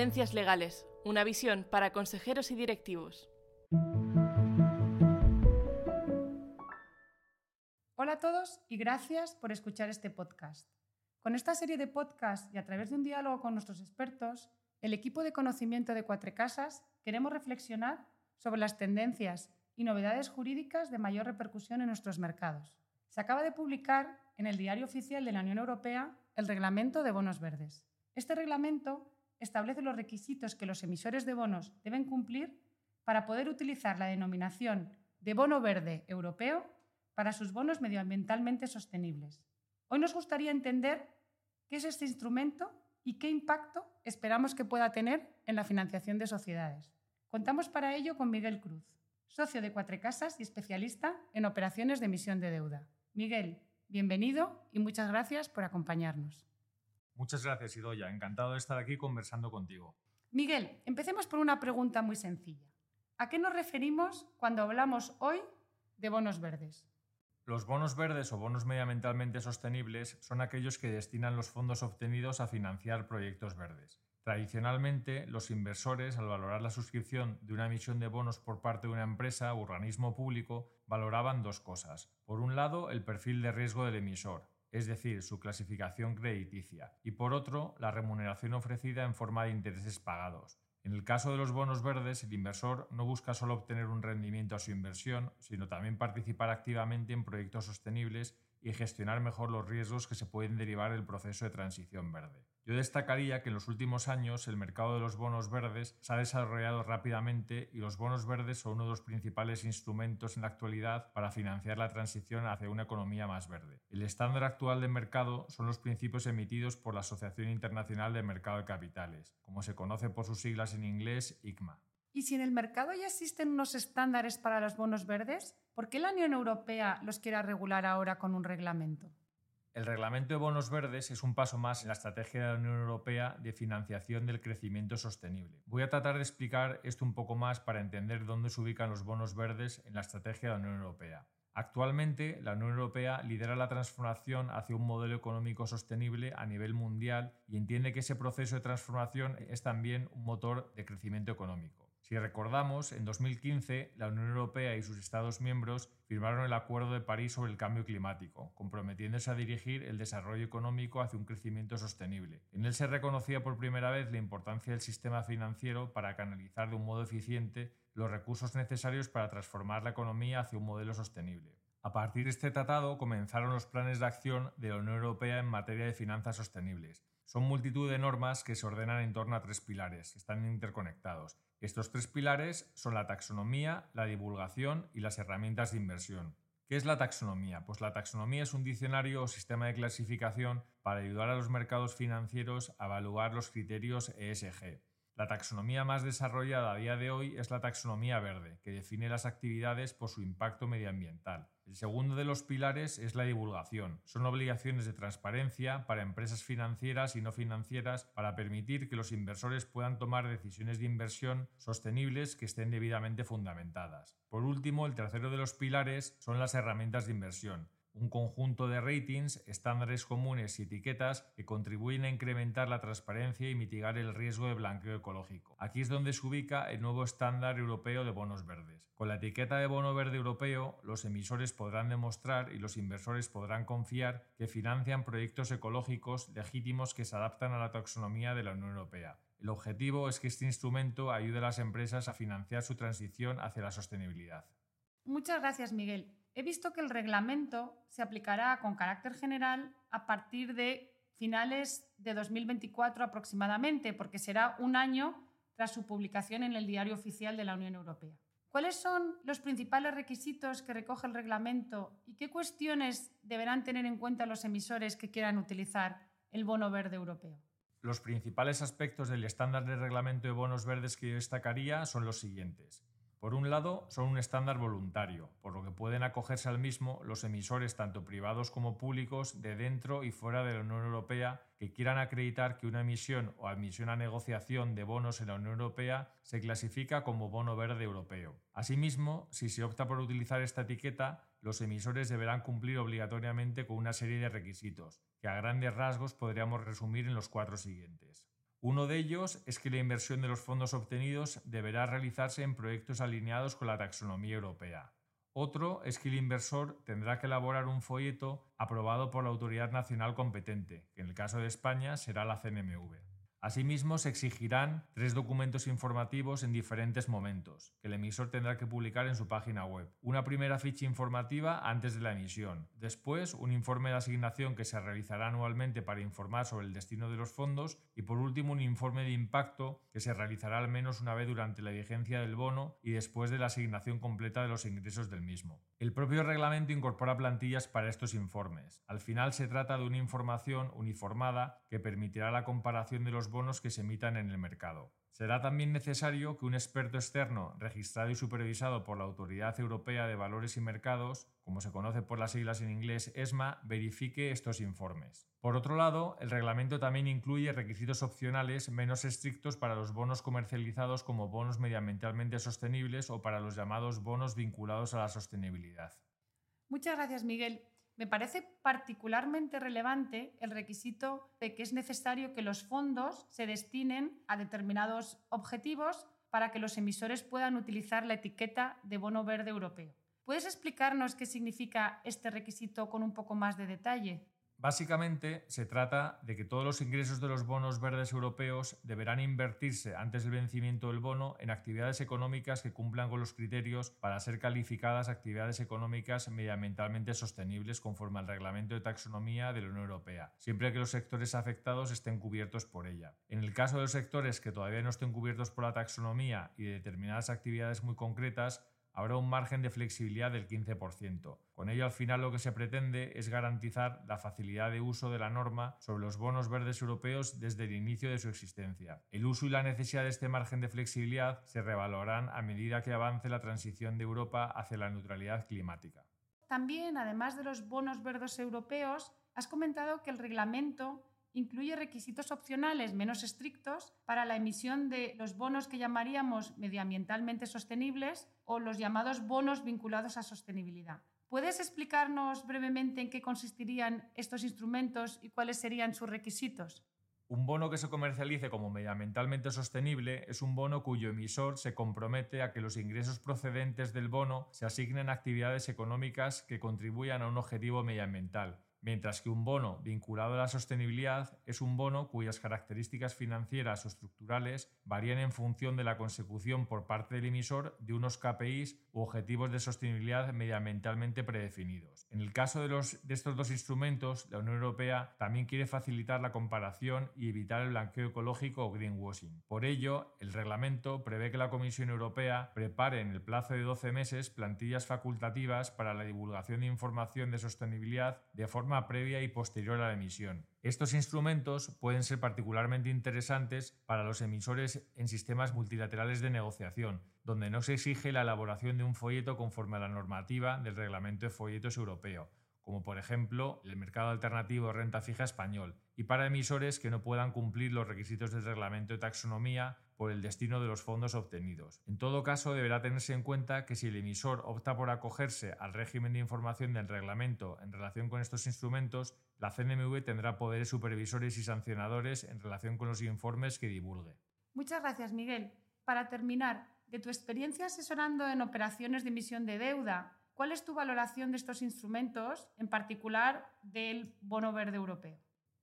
Tendencias Legales, una visión para consejeros y directivos. Hola a todos y gracias por escuchar este podcast. Con esta serie de podcasts y a través de un diálogo con nuestros expertos, el equipo de conocimiento de Cuatro Casas queremos reflexionar sobre las tendencias y novedades jurídicas de mayor repercusión en nuestros mercados. Se acaba de publicar en el Diario Oficial de la Unión Europea el Reglamento de Bonos Verdes. Este reglamento establece los requisitos que los emisores de bonos deben cumplir para poder utilizar la denominación de bono verde europeo para sus bonos medioambientalmente sostenibles. Hoy nos gustaría entender qué es este instrumento y qué impacto esperamos que pueda tener en la financiación de sociedades. Contamos para ello con Miguel Cruz, socio de Cuatro Casas y especialista en operaciones de emisión de deuda. Miguel, bienvenido y muchas gracias por acompañarnos. Muchas gracias, Idoya. Encantado de estar aquí conversando contigo. Miguel, empecemos por una pregunta muy sencilla. ¿A qué nos referimos cuando hablamos hoy de bonos verdes? Los bonos verdes o bonos medioambientalmente sostenibles son aquellos que destinan los fondos obtenidos a financiar proyectos verdes. Tradicionalmente, los inversores, al valorar la suscripción de una emisión de bonos por parte de una empresa o organismo público, valoraban dos cosas. Por un lado, el perfil de riesgo del emisor, es decir, su clasificación crediticia, y por otro, la remuneración ofrecida en forma de intereses pagados, en el caso de los bonos verdes, el inversor no busca solo obtener un rendimiento a su inversión, sino también participar activamente en proyectos sostenibles y gestionar mejor los riesgos que se pueden derivar del proceso de transición verde. Yo destacaría que en los últimos años el mercado de los bonos verdes se ha desarrollado rápidamente y los bonos verdes son uno de los principales instrumentos en la actualidad para financiar la transición hacia una economía más verde. El estándar actual de mercado son los principios emitidos por la Asociación Internacional de Mercado de Capitales, como se conoce por sus siglas en inglés ICMA. ¿Y si en el mercado ya existen unos estándares para los bonos verdes? ¿Por qué la Unión Europea los quiere regular ahora con un reglamento? El reglamento de bonos verdes es un paso más en la estrategia de la Unión Europea de financiación del crecimiento sostenible. Voy a tratar de explicar esto un poco más para entender dónde se ubican los bonos verdes en la estrategia de la Unión Europea. Actualmente, la Unión Europea lidera la transformación hacia un modelo económico sostenible a nivel mundial y entiende que ese proceso de transformación es también un motor de crecimiento económico. Si recordamos, en 2015 la Unión Europea y sus Estados miembros firmaron el Acuerdo de París sobre el Cambio Climático, comprometiéndose a dirigir el desarrollo económico hacia un crecimiento sostenible. En él se reconocía por primera vez la importancia del sistema financiero para canalizar de un modo eficiente los recursos necesarios para transformar la economía hacia un modelo sostenible. A partir de este tratado comenzaron los planes de acción de la Unión Europea en materia de finanzas sostenibles. Son multitud de normas que se ordenan en torno a tres pilares, que están interconectados estos tres pilares son la taxonomía, la divulgación y las herramientas de inversión. ¿Qué es la taxonomía? Pues la taxonomía es un diccionario o sistema de clasificación para ayudar a los mercados financieros a evaluar los criterios ESG. La taxonomía más desarrollada a día de hoy es la taxonomía verde, que define las actividades por su impacto medioambiental. El segundo de los pilares es la divulgación. Son obligaciones de transparencia para empresas financieras y no financieras para permitir que los inversores puedan tomar decisiones de inversión sostenibles que estén debidamente fundamentadas. Por último, el tercero de los pilares son las herramientas de inversión un conjunto de ratings, estándares comunes y etiquetas que contribuyen a incrementar la transparencia y mitigar el riesgo de blanqueo ecológico. Aquí es donde se ubica el nuevo estándar europeo de bonos verdes. Con la etiqueta de bono verde europeo, los emisores podrán demostrar y los inversores podrán confiar que financian proyectos ecológicos legítimos que se adaptan a la taxonomía de la Unión Europea. El objetivo es que este instrumento ayude a las empresas a financiar su transición hacia la sostenibilidad. Muchas gracias, Miguel. He visto que el reglamento se aplicará con carácter general a partir de finales de 2024 aproximadamente, porque será un año tras su publicación en el Diario Oficial de la Unión Europea. ¿Cuáles son los principales requisitos que recoge el reglamento y qué cuestiones deberán tener en cuenta los emisores que quieran utilizar el bono verde europeo? Los principales aspectos del estándar de reglamento de bonos verdes que yo destacaría son los siguientes. Por un lado, son un estándar voluntario, por lo que pueden acogerse al mismo los emisores tanto privados como públicos de dentro y fuera de la Unión Europea que quieran acreditar que una emisión o admisión a negociación de bonos en la Unión Europea se clasifica como bono verde europeo. Asimismo, si se opta por utilizar esta etiqueta, los emisores deberán cumplir obligatoriamente con una serie de requisitos, que a grandes rasgos podríamos resumir en los cuatro siguientes. Uno de ellos es que la inversión de los fondos obtenidos deberá realizarse en proyectos alineados con la taxonomía europea. Otro es que el inversor tendrá que elaborar un folleto aprobado por la autoridad nacional competente, que en el caso de España será la CNMV. Asimismo, se exigirán tres documentos informativos en diferentes momentos, que el emisor tendrá que publicar en su página web. Una primera ficha informativa antes de la emisión, después un informe de asignación que se realizará anualmente para informar sobre el destino de los fondos y por último un informe de impacto que se realizará al menos una vez durante la vigencia del bono y después de la asignación completa de los ingresos del mismo. El propio reglamento incorpora plantillas para estos informes. Al final se trata de una información uniformada que permitirá la comparación de los bonos que se emitan en el mercado. Será también necesario que un experto externo registrado y supervisado por la Autoridad Europea de Valores y Mercados, como se conoce por las siglas en inglés ESMA, verifique estos informes. Por otro lado, el reglamento también incluye requisitos opcionales menos estrictos para los bonos comercializados como bonos medioambientalmente sostenibles o para los llamados bonos vinculados a la sostenibilidad. Muchas gracias, Miguel. Me parece particularmente relevante el requisito de que es necesario que los fondos se destinen a determinados objetivos para que los emisores puedan utilizar la etiqueta de bono verde europeo. ¿Puedes explicarnos qué significa este requisito con un poco más de detalle? Básicamente se trata de que todos los ingresos de los bonos verdes europeos deberán invertirse antes del vencimiento del bono en actividades económicas que cumplan con los criterios para ser calificadas actividades económicas medioambientalmente sostenibles conforme al reglamento de taxonomía de la Unión Europea, siempre que los sectores afectados estén cubiertos por ella. En el caso de los sectores que todavía no estén cubiertos por la taxonomía y de determinadas actividades muy concretas, habrá un margen de flexibilidad del 15%. Con ello, al final, lo que se pretende es garantizar la facilidad de uso de la norma sobre los bonos verdes europeos desde el inicio de su existencia. El uso y la necesidad de este margen de flexibilidad se revalorarán a medida que avance la transición de Europa hacia la neutralidad climática. También, además de los bonos verdes europeos, has comentado que el reglamento incluye requisitos opcionales menos estrictos para la emisión de los bonos que llamaríamos medioambientalmente sostenibles o los llamados bonos vinculados a sostenibilidad. ¿Puedes explicarnos brevemente en qué consistirían estos instrumentos y cuáles serían sus requisitos? Un bono que se comercialice como medioambientalmente sostenible es un bono cuyo emisor se compromete a que los ingresos procedentes del bono se asignen a actividades económicas que contribuyan a un objetivo medioambiental mientras que un bono vinculado a la sostenibilidad es un bono cuyas características financieras o estructurales varían en función de la consecución por parte del emisor de unos KPIs u objetivos de sostenibilidad medioambientalmente predefinidos. En el caso de, los, de estos dos instrumentos, la Unión Europea también quiere facilitar la comparación y evitar el blanqueo ecológico o greenwashing. Por ello, el reglamento prevé que la Comisión Europea prepare en el plazo de 12 meses plantillas facultativas para la divulgación de información de sostenibilidad de forma previa y posterior a la emisión. Estos instrumentos pueden ser particularmente interesantes para los emisores en sistemas multilaterales de negociación, donde no se exige la elaboración de un folleto conforme a la normativa del Reglamento de Folletos Europeo, como por ejemplo el mercado alternativo de renta fija español, y para emisores que no puedan cumplir los requisitos del reglamento de taxonomía por el destino de los fondos obtenidos. En todo caso, deberá tenerse en cuenta que si el emisor opta por acogerse al régimen de información del reglamento en relación con estos instrumentos, la CNMV tendrá poderes supervisores y sancionadores en relación con los informes que divulgue. Muchas gracias, Miguel. Para terminar, de tu experiencia asesorando en operaciones de emisión de deuda, ¿cuál es tu valoración de estos instrumentos, en particular del bono verde europeo?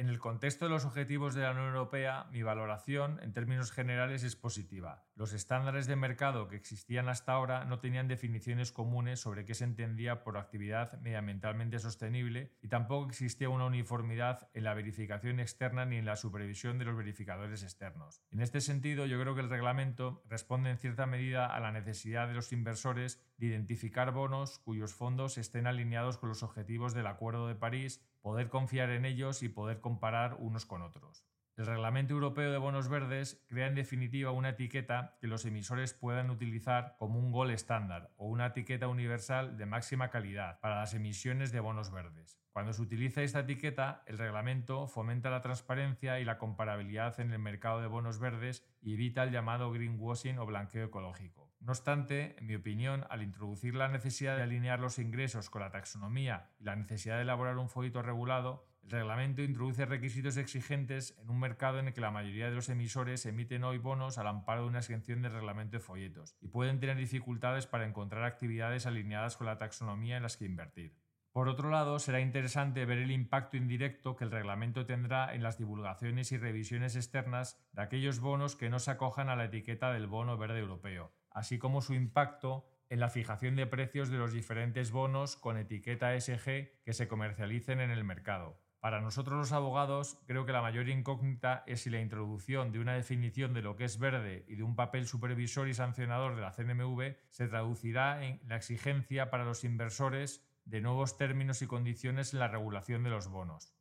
En el contexto de los objetivos de la Unión Europea, mi valoración en términos generales es positiva. Los estándares de mercado que existían hasta ahora no tenían definiciones comunes sobre qué se entendía por actividad medioambientalmente sostenible y tampoco existía una uniformidad en la verificación externa ni en la supervisión de los verificadores externos. En este sentido, yo creo que el reglamento responde en cierta medida a la necesidad de los inversores de identificar bonos cuyos fondos estén alineados con los objetivos del Acuerdo de París poder confiar en ellos y poder comparar unos con otros. El Reglamento Europeo de Bonos Verdes crea en definitiva una etiqueta que los emisores puedan utilizar como un gol estándar o una etiqueta universal de máxima calidad para las emisiones de bonos verdes. Cuando se utiliza esta etiqueta, el reglamento fomenta la transparencia y la comparabilidad en el mercado de bonos verdes y evita el llamado greenwashing o blanqueo ecológico. No obstante, en mi opinión, al introducir la necesidad de alinear los ingresos con la taxonomía y la necesidad de elaborar un folleto regulado, el reglamento introduce requisitos exigentes en un mercado en el que la mayoría de los emisores emiten hoy bonos al amparo de una exención del reglamento de folletos y pueden tener dificultades para encontrar actividades alineadas con la taxonomía en las que invertir. Por otro lado, será interesante ver el impacto indirecto que el reglamento tendrá en las divulgaciones y revisiones externas de aquellos bonos que no se acojan a la etiqueta del bono verde europeo, así como su impacto en la fijación de precios de los diferentes bonos con etiqueta SG que se comercialicen en el mercado. Para nosotros los abogados, creo que la mayor incógnita es si la introducción de una definición de lo que es verde y de un papel supervisor y sancionador de la CNMV se traducirá en la exigencia para los inversores de nuevos términos y condiciones en la regulación de los bonos.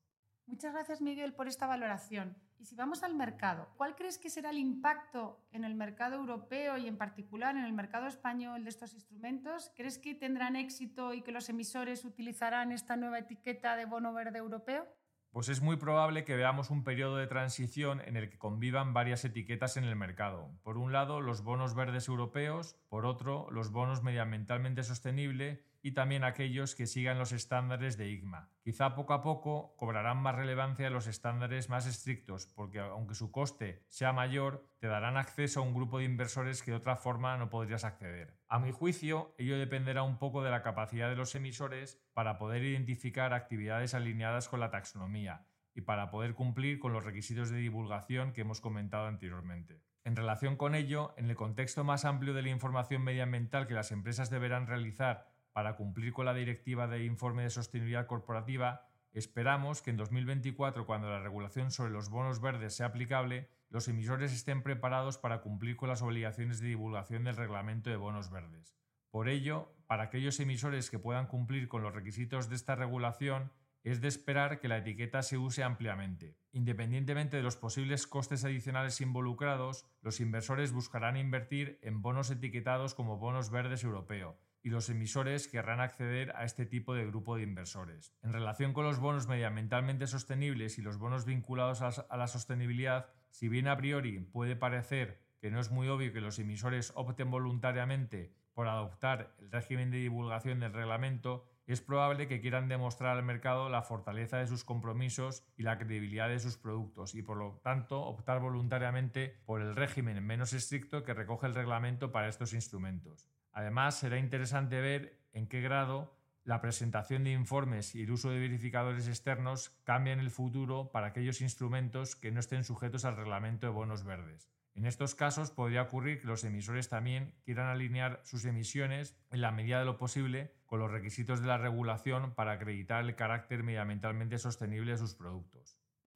Muchas gracias, Miguel, por esta valoración. Y si vamos al mercado, ¿cuál crees que será el impacto en el mercado europeo y en particular en el mercado español de estos instrumentos? ¿Crees que tendrán éxito y que los emisores utilizarán esta nueva etiqueta de bono verde europeo? Pues es muy probable que veamos un periodo de transición en el que convivan varias etiquetas en el mercado. Por un lado, los bonos verdes europeos, por otro, los bonos medioambientalmente sostenibles y también aquellos que sigan los estándares de IGMA. Quizá poco a poco cobrarán más relevancia los estándares más estrictos, porque aunque su coste sea mayor, te darán acceso a un grupo de inversores que de otra forma no podrías acceder. A mi juicio, ello dependerá un poco de la capacidad de los emisores para poder identificar actividades alineadas con la taxonomía y para poder cumplir con los requisitos de divulgación que hemos comentado anteriormente. En relación con ello, en el contexto más amplio de la información medioambiental que las empresas deberán realizar para cumplir con la Directiva de Informe de Sostenibilidad Corporativa, esperamos que en 2024, cuando la regulación sobre los bonos verdes sea aplicable, los emisores estén preparados para cumplir con las obligaciones de divulgación del reglamento de bonos verdes. Por ello, para aquellos emisores que puedan cumplir con los requisitos de esta regulación, es de esperar que la etiqueta se use ampliamente. Independientemente de los posibles costes adicionales involucrados, los inversores buscarán invertir en bonos etiquetados como bonos verdes europeo, y los emisores querrán acceder a este tipo de grupo de inversores. En relación con los bonos medioambientalmente sostenibles y los bonos vinculados a la sostenibilidad, si bien a priori puede parecer que no es muy obvio que los emisores opten voluntariamente por adoptar el régimen de divulgación del reglamento, es probable que quieran demostrar al mercado la fortaleza de sus compromisos y la credibilidad de sus productos y por lo tanto optar voluntariamente por el régimen menos estricto que recoge el reglamento para estos instrumentos. Además, será interesante ver en qué grado la presentación de informes y el uso de verificadores externos cambia en el futuro para aquellos instrumentos que no estén sujetos al reglamento de bonos verdes. En estos casos podría ocurrir que los emisores también quieran alinear sus emisiones en la medida de lo posible con los requisitos de la regulación para acreditar el carácter medioambientalmente sostenible de sus productos.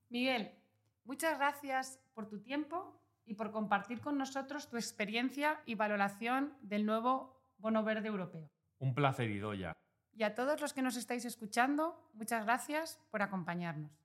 Miguel, muchas gracias por tu tiempo y por compartir con nosotros tu experiencia y valoración del nuevo Bono Verde Europeo. Un placer, Idoya. Y a todos los que nos estáis escuchando, muchas gracias por acompañarnos.